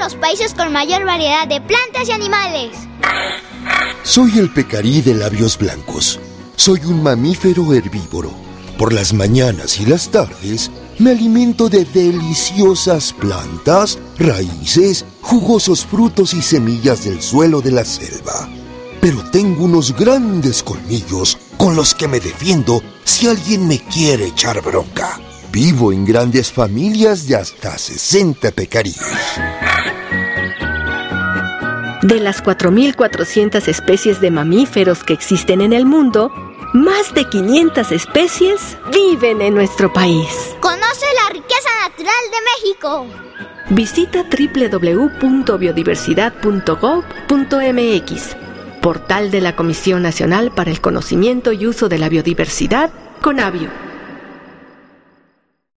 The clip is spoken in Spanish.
los países con mayor variedad de plantas y animales. Soy el pecarí de labios blancos. Soy un mamífero herbívoro. Por las mañanas y las tardes me alimento de deliciosas plantas, raíces, jugosos frutos y semillas del suelo de la selva. Pero tengo unos grandes colmillos con los que me defiendo si alguien me quiere echar bronca. Vivo en grandes familias de hasta 60 pecaríes. De las 4.400 especies de mamíferos que existen en el mundo, más de 500 especies viven en nuestro país. Conoce la riqueza natural de México. Visita www.biodiversidad.gov.mx, portal de la Comisión Nacional para el Conocimiento y Uso de la Biodiversidad, CONABIO.